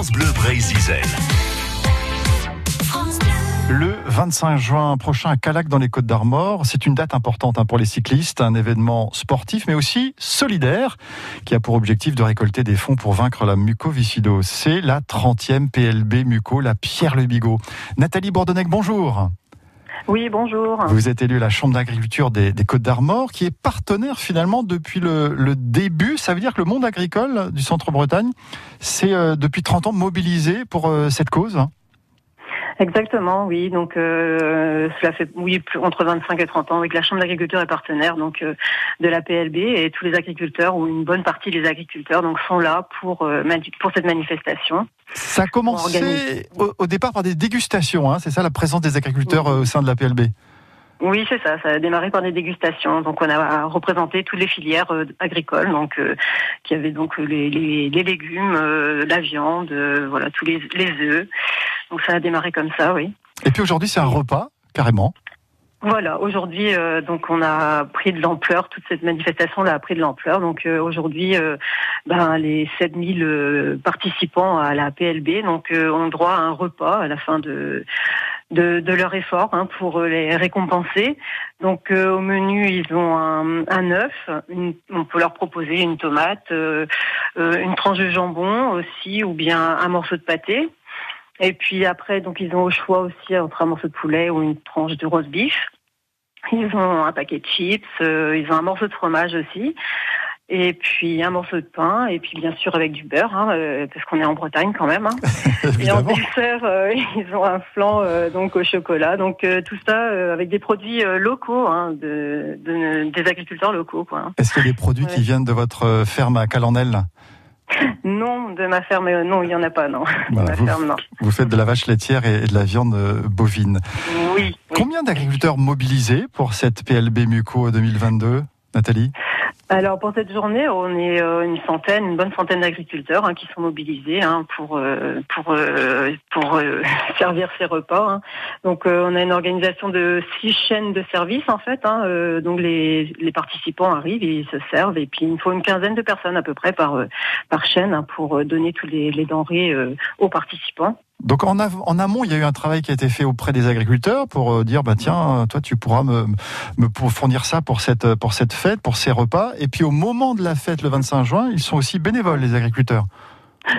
France Bleu. Le 25 juin prochain à Calac dans les Côtes d'Armor, c'est une date importante hein, pour les cyclistes, un événement sportif mais aussi solidaire qui a pour objectif de récolter des fonds pour vaincre la mucoviscidose. C'est la 30e PLB Muco, la Pierre Le Bigot. Nathalie Bordonnec, bonjour. Oui, bonjour. Vous êtes élu à la Chambre d'agriculture des, Côtes d'Armor, qui est partenaire finalement depuis le, début. Ça veut dire que le monde agricole du Centre-Bretagne, c'est euh, depuis 30 ans mobilisé pour euh, cette cause Exactement, oui. Donc euh, cela fait oui entre 25 et 30 ans avec la Chambre d'agriculture est partenaire donc euh, de la PLB et tous les agriculteurs ou une bonne partie des agriculteurs donc sont là pour euh, pour cette manifestation. Ça a commencé au, départ par des dégustations, hein, c'est ça la présence des agriculteurs au sein de la PLB. Oui, c'est ça. Ça a démarré par des dégustations. Donc, on a représenté toutes les filières agricoles, donc qui avaient donc les, les, les légumes, la viande, voilà, tous les, les œufs. Donc ça a démarré comme ça, oui. Et puis aujourd'hui, c'est un repas, carrément. Voilà, aujourd'hui, euh, donc on a pris de l'ampleur, toute cette manifestation là a pris de l'ampleur. Donc euh, aujourd'hui, euh, ben, les 7000 participants à la PLB donc ont droit à un repas à la fin de de, leur effort hein, pour les récompenser. Donc au menu, ils ont un, un œuf, on peut leur proposer une tomate, une tranche de jambon aussi, ou bien un morceau de pâté. Et puis après, donc ils ont au choix aussi entre un morceau de poulet ou une tranche de roast beef. Ils ont un paquet de chips, euh, ils ont un morceau de fromage aussi, et puis un morceau de pain, et puis bien sûr avec du beurre, hein, euh, parce qu'on est en Bretagne quand même. Hein. et en dessert, euh, ils ont un flan donc au chocolat. Donc tout ça avec des produits locaux, hein, de, des agriculteurs locaux. Est-ce qu'il y a des produits qui viennent de votre ferme à Calandel non, de ma ferme, euh, non, il n'y en a pas, non. vous, faites de la vache laitière et de la viande euh, bovine. Oui. Combien d'agriculteurs mobilisés pour cette PLB Muco 2022, Nathalie? Alors pour cette journée, on est euh, une centaine, une bonne centaine d'agriculteurs hein, qui sont mobilisés hein, pour euh, pour euh, pour servir ces repas. Hein. Donc on a une organisation de six chaînes de services en fait. donc les, les participants arrivent, ils se servent et puis il faut une quinzaine de personnes à peu près par par chaîne pour donner tous les, les denrées aux participants. Donc en, en, amont, il y a eu un travail qui a été fait auprès des agriculteurs pour euh, dire bah tiens, toi tu pourras me, me fournir ça pour cette pour cette fête, pour ces repas. Et puis au moment de la fête, le 25 juin, ils sont aussi bénévoles les agriculteurs.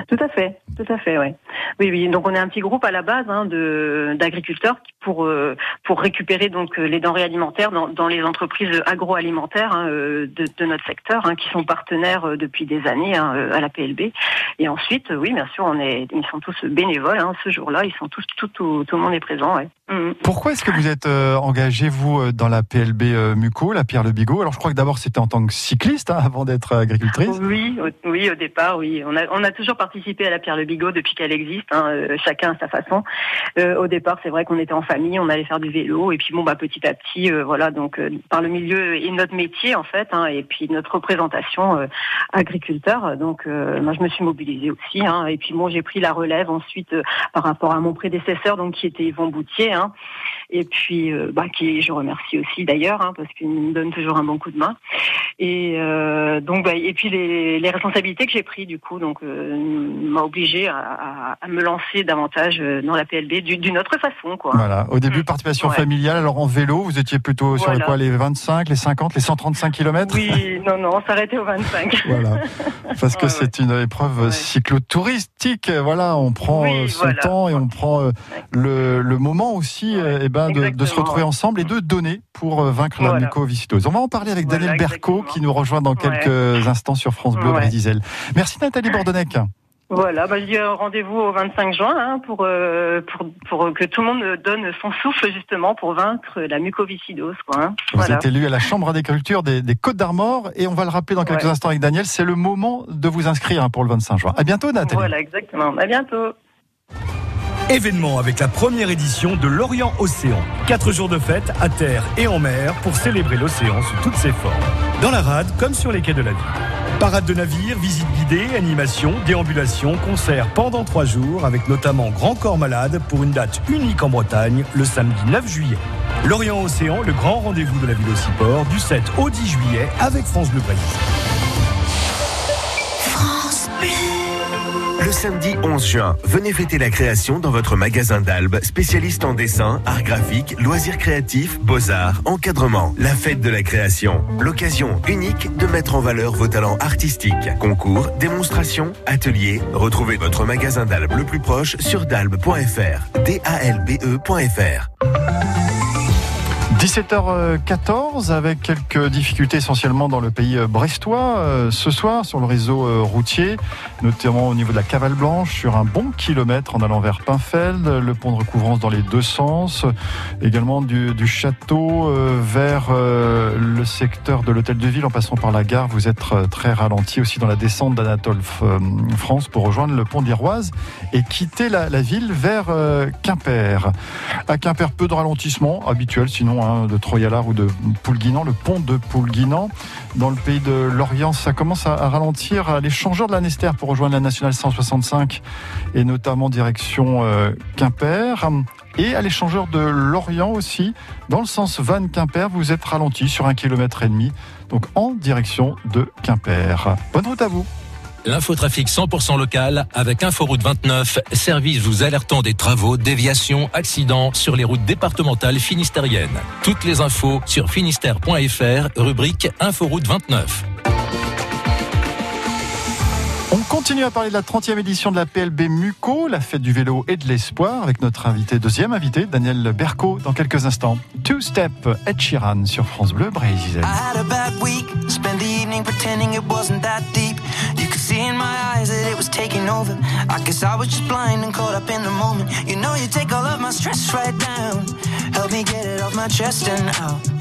Tout à fait, tout à fait, ouais. Oui, oui. Donc on est un petit groupe à la base hein, de d'agriculteurs pour euh, pour récupérer donc euh, les denrées alimentaires dans, dans les entreprises agroalimentaires hein, euh, de, de, notre secteur, hein, qui sont partenaires depuis des années à la PLB. Et ensuite, oui, bien sûr, on est, ils sont tous bénévoles. Ce jour-là, ils sont tous tout, tout, tout le monde est présent. Ouais. Mm. Pourquoi est-ce que vous êtes engagé vous dans la PLB Muco, la Pierre Le Bigot? Alors je crois que d'abord c'était en tant que cycliste avant d'être agricultrice. Oui, oui, au départ, oui. On a on a toujours participé à la Pierre Le Bigot depuis qu'elle existe, chacun à sa façon. au départ, c'est vrai qu'on était en famille, on allait faire du vélo et puis bon bah petit à petit euh, voilà donc euh, par le milieu et notre métier en fait hein, et puis notre représentation euh, agriculteur donc moi je me suis mobilisée aussi hein, et puis bon j'ai pris la relève ensuite par rapport à mon prédécesseur donc qui était Yvon Boutier hein, et puis bah qui je remercie aussi d'ailleurs hein, parce qu'il me donne toujours un bon coup de main et donc bah, et puis les, les responsabilités que j'ai pris du coup donc m'a obligé à, à, me lancer davantage dans la PLB d'une autre façon quoi. Voilà au début, mm. participation familiale. Alors en vélo, vous étiez plutôt sur les, quoi, les 25, les 50, les 135 km Oui, non, non, on s'arrêtait aux 25. Voilà. Parce que c'est une épreuve cyclotouristique. Voilà, on prend euh, son temps et on prend euh, le, le, moment aussi et eh ben, de, de, se retrouver ensemble et de donner pour euh, vaincre la mucoviscidose. On va en parler avec Daniel Berco qui nous rejoint dans quelques instants sur France Bleu Brésil. Merci Nathalie Bordonnec. Voilà, bah, je dis rendez-vous au 25 juin hein, pour, euh, pour, pour que tout le monde donne son souffle justement pour vaincre la mucoviscidose. Quoi, hein. Vous êtes élu à la Chambre d'agriculture des, des Côtes d'Armor et on va le rappeler dans quelques instants avec Daniel, c'est le moment de vous inscrire hein, pour le 25 juin. À bientôt Nathalie. Voilà, exactement. À bientôt. Événement avec la première édition de l'Orient Océan. Quatre jours de fête à terre et en mer pour célébrer l'océan sous toutes ses formes. Dans la rade comme sur les quais de la ville. Parade de navires, visite guidée, animation, déambulation, concert pendant trois jours avec notamment Grand Corps Malade pour une date unique en Bretagne le samedi 9 juillet. L'Orient Océan, le grand rendez-vous de la ville Ociport du 7 au 10 juillet avec France Bleu Brésil. France Bleu. Le samedi 11 juin, venez fêter la création dans votre magasin d'Albe, spécialiste en dessin, art graphique, loisirs créatifs, beaux-arts, encadrement. La fête de la création. L'occasion unique de mettre en valeur vos talents artistiques. Concours, démonstrations, ateliers. Retrouvez votre magasin d'Albe le plus proche sur dalbe.fr. D-A-L-B-E.fr. 17h14 avec quelques difficultés essentiellement dans le pays brestois euh, ce soir sur le réseau euh, routier, notamment au niveau de la Cavale Blanche sur un bon kilomètre en allant vers Pinfeld, le pont de recouvrance dans les deux sens, également du, château euh, vers le secteur de l'hôtel de ville en passant par la gare. Vous êtes très ralenti aussi dans la descente d'Anatole France pour rejoindre le pont d'Iroise et quitter la, la ville vers Quimper. À Quimper, peu de ralentissement habituel sinon. Hein, de Troyalard ou de Poulguinan, le pont de Poulguinan. Dans le pays de Lorient, ça commence à, ralentir. L'échangeur de la Nester pour rejoindre la nationale 165 et notamment direction euh, Quimper. Et à l'échangeur de Lorient aussi, dans le sens Vannes-Quimper, vous êtes ralenti sur un kilomètre et demi, donc en direction de Quimper. Bonne route à vous. L'infotrafic 100% local avec Inforoute 29, service vous alertant des travaux, déviations, accidents sur les routes départementales finistériennes. Toutes les infos sur finistère.fr, rubrique Inforoute 29. On continue à parler de la 30e édition de la PLB Muco, la fête du vélo et de l'espoir, avec notre invité, deuxième invité, Daniel Berco, dans quelques instants. Two Step, Ed Sheeran sur France Bleu, Brésil. In my eyes that it was taking over. I guess I was just blind and caught up in the moment. You know, you take all of my stress right down. Help me get it off my chest and out.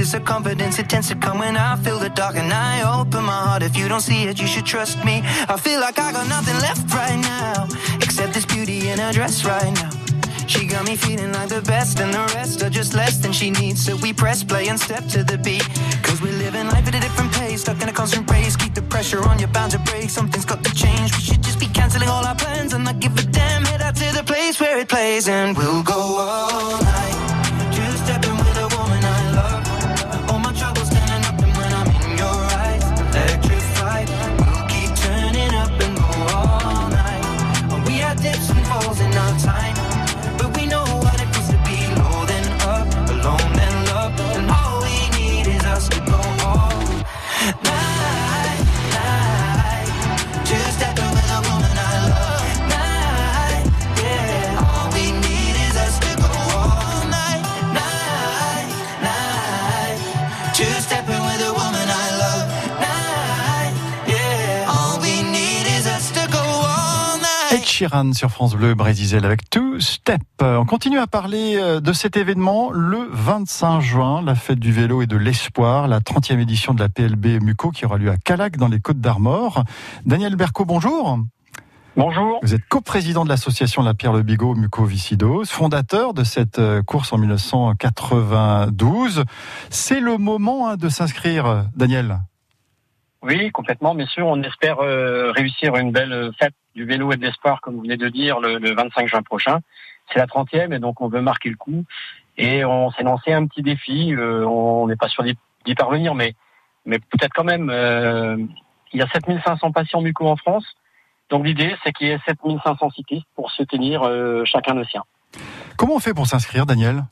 Crisis of confidence, it tends to come when I feel the dark and I open my heart. If you don't see it, you should trust me. I feel like I got nothing left right now, except this beauty in her dress right now. She got me feeling like the best, and the rest are just less than she needs. So we press play and step to the beat. Cause we're living life at a different pace, stuck in a constant race. Keep the pressure on, you're bound to break. Something's got to change. We should just be canceling all our plans and not give a damn. Head out to the place where it plays, and we'll go all night. Sheeran sur France Bleu, Brésil avec Two Step. On continue à parler euh, de cet événement le 25 juin, la fête du vélo et de l'espoir, la 30e édition de la PLB Muco qui aura lieu à Calac dans les Côtes d'Armor. Daniel Berco, bonjour. Bonjour. Vous êtes coprésident de l'association La Pierre Le Bigot Mucoviscidose, fondateur de cette euh, course en 1992. C'est le moment hein, de s'inscrire, Daniel. Oui, complètement, messieurs. On espère euh, réussir une belle fête du vélo et de l'espoir, comme vous venez de dire, le, le 25 juin prochain. C'est la 30e et donc on veut marquer le coup. Et on s'est lancé un petit défi. Euh, on n'est pas sûr d'y parvenir, mais, mais peut-être quand même. euh, il y a 7500 patients muco en France. Donc l'idée, c'est qu'il y ait 7500 cyclistes pour se tenir euh, chacun le sien. Comment on fait pour s'inscrire, Daniel?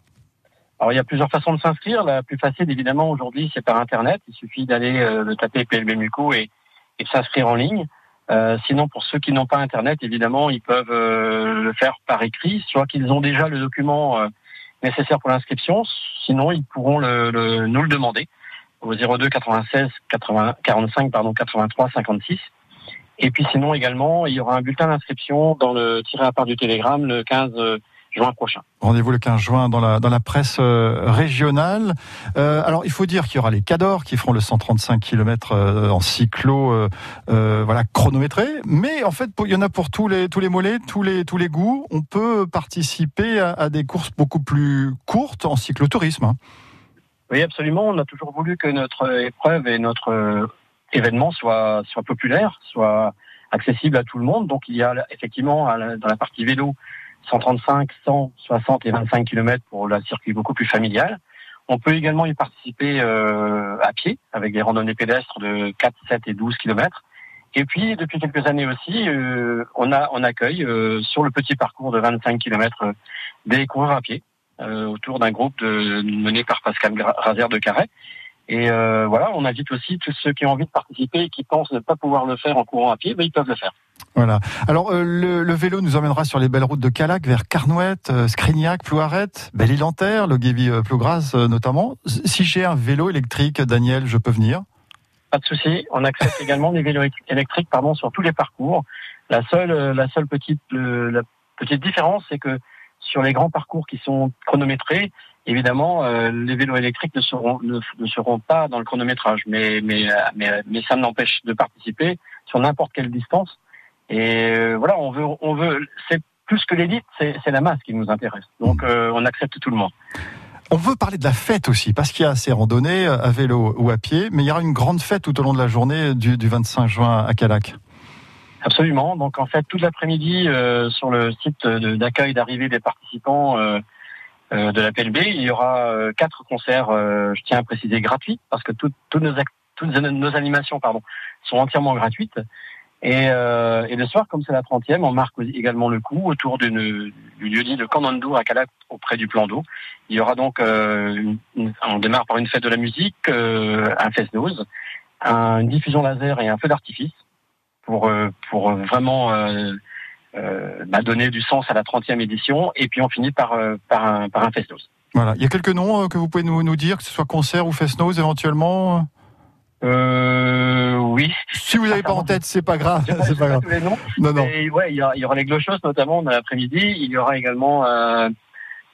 Alors il y a plusieurs façons de s'inscrire. La plus facile, évidemment, aujourd'hui, c'est par Internet. Il suffit d'aller euh, taper PLB Muco et, et de s'inscrire en ligne. Sinon, pour ceux qui n'ont pas Internet, évidemment, ils peuvent le faire par écrit, soit qu'ils ont déjà le document nécessaire pour l'inscription, sinon ils pourront le, nous le demander au 02 96 80, 45 pardon 83 56. Et puis sinon également, il y aura un bulletin d'inscription dans le tiré à part du Télégramme le 15 juin prochain. Rendez-vous le 15 juin dans la, dans la presse euh, régionale. Euh, alors, il faut dire qu'il y aura les Cadors qui feront le 135 km euh, en cyclo, euh, voilà, chronométré. Mais en fait, il y en a pour tous les, tous les mollets, tous les, tous les goûts. On peut participer à, à des courses beaucoup plus courtes en cyclotourisme. Hein. Oui, absolument. On a toujours voulu que notre épreuve et notre événement soient, soient populaires, soient accessibles à tout le monde. Donc, il y a effectivement dans la partie vélo 135, 160 et 25 km pour le circuit beaucoup plus familial. On peut également y participer euh, à pied avec des randonnées pédestres de 4, 7 et 12 km. Et puis depuis quelques années aussi, euh, on a on accueille euh, sur le petit parcours de 25 km des coureurs à pied autour d'un groupe de, mené par Pascal Razer de Carré. Et voilà, on invite aussi tous ceux qui ont envie de participer et qui pensent ne pas pouvoir le faire en courant à pied, ben, ils peuvent le faire. Voilà. Alors euh, le, vélo nous emmènera sur les belles routes de Calac vers Carnouette, euh, Scrignac, Plouaret, Belle-Île-en-Terre, le euh, Plougras notamment. Si j'ai un vélo électrique, Daniel, je peux venir Pas de souci. On accepte également des vélos électriques pardon sur tous les parcours. La seule la seule petite la petite différence c'est que sur les grands parcours qui sont chronométrés, évidemment, les vélos électriques ne seront ne, seront pas dans le chronométrage, mais mais mais, mais ça n'empêche de participer sur n'importe quelle distance. Et euh, voilà, on veut, on veut, c'est plus que l'élite, c'est la masse qui nous intéresse. Donc, euh, on accepte tout le monde. On veut parler de la fête aussi, parce qu'il y a ces randonnées euh, à vélo ou à pied, mais il y aura une grande fête tout au long de la journée du, du 25 juin à Calac. Absolument. Donc en fait, toute l'après-midi, euh, sur le site d'accueil d'arrivée des participants euh, de la PLB, il y aura quatre concerts, je tiens à préciser, gratuits, parce que toutes, toutes, nos, toutes nos animations pardon, sont entièrement gratuites. Et, euh, et, le soir, comme c'est la 30e, on marque également le coup autour du lieu-dit de Kanandour à Calac, auprès du plan d'eau. Il y aura donc, euh, on démarre par une fête de la musique, euh, un fest dose, un, une diffusion laser et un feu d'artifice pour, euh, pour vraiment euh, euh, bah, donner du sens à la 30e édition. Et puis on finit par, par, un, par un fest dose. Voilà. Il y a quelques noms que vous pouvez nous, nous dire, que ce soit concert ou fest nose éventuellement euh, oui. Si vous n'avez pas en tête, c'est pas grave. C'est pas grave. Non, non. ouais, il y, y, aura les Glochos notamment dans l'après-midi. Il y aura également euh,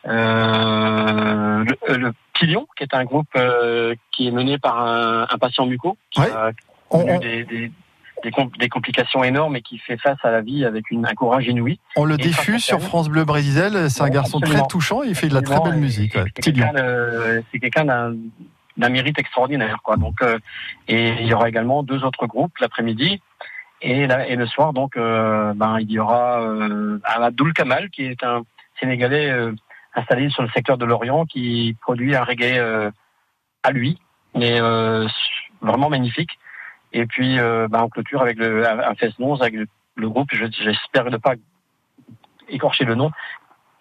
euh, le, le Pilion, qui est un groupe euh, qui est mené par un, un patient muco, qui a Des, des, des, des, complications énormes et qui fait face à la vie avec une, un courage inouï. On le diffuse sur France Bleu Brésil. C'est un garçon très touchant. Il fait de la très belle musique. C'est quelqu'un d'un d'un mérite extraordinaire. Quoi. Donc, euh, et il y aura également deux autres groupes l'après-midi. Et, et le soir, donc, euh, ben, il y aura euh, Kamal, qui est un Sénégalais euh, installé sur le secteur de l'Orient, qui produit un reggae à lui, mais vraiment magnifique. Et puis, ben, on clôture avec le, un fest avec le, le groupe, j'espère ne pas écorcher le nom,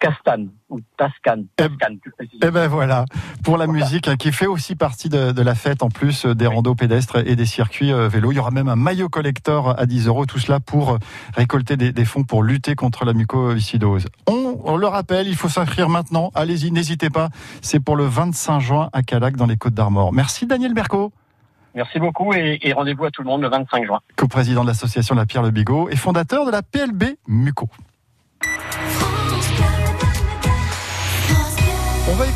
Castan ou Tascan. et eh, eh ben voilà, pour la musique hein, qui fait aussi partie de, la fête en plus euh, des randos pédestres et des circuits euh, vélo. Il y aura même un maillot collector à 10 euros, tout cela pour euh, récolter des, fonds pour lutter contre la mucoviscidose. On, on le rappelle, il faut s'inscrire maintenant. Allez-y, n'hésitez pas. C'est pour le 25 juin à Calac dans les Côtes d'Armor. Merci Daniel Berco. Merci beaucoup et, et rendez-vous à tout le monde le 25 juin. Co-président de l'association La Pierre Le Bigot et fondateur de la PLB Muco. On va écouter.